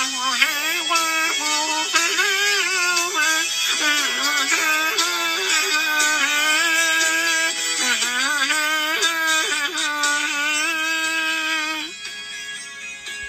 我好。